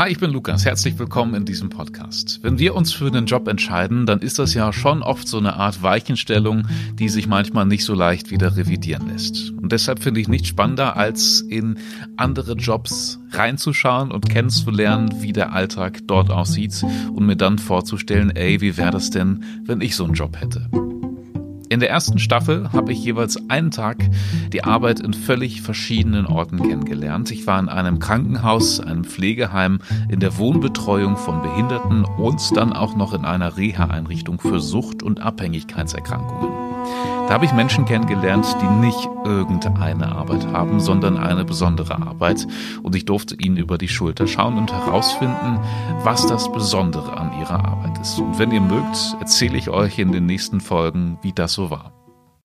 Hi, ich bin Lukas. Herzlich willkommen in diesem Podcast. Wenn wir uns für einen Job entscheiden, dann ist das ja schon oft so eine Art Weichenstellung, die sich manchmal nicht so leicht wieder revidieren lässt. Und deshalb finde ich nichts spannender, als in andere Jobs reinzuschauen und kennenzulernen, wie der Alltag dort aussieht und mir dann vorzustellen, ey, wie wäre das denn, wenn ich so einen Job hätte? In der ersten Staffel habe ich jeweils einen Tag die Arbeit in völlig verschiedenen Orten kennengelernt. Ich war in einem Krankenhaus, einem Pflegeheim, in der Wohnbetreuung von Behinderten und dann auch noch in einer Reha-Einrichtung für Sucht- und Abhängigkeitserkrankungen. Da habe ich Menschen kennengelernt, die nicht irgendeine Arbeit haben, sondern eine besondere Arbeit. Und ich durfte ihnen über die Schulter schauen und herausfinden, was das Besondere an ihrer Arbeit ist. Und wenn ihr mögt, erzähle ich euch in den nächsten Folgen, wie das so war.